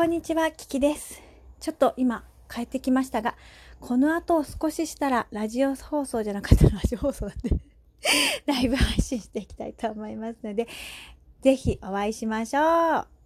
こんにちは、キキです。ちょっと今帰ってきましたが、この後少ししたらラジオ放送じゃなかったらラジオ放送だって、ライブ配信していきたいと思いますので、ぜひお会いしましょう。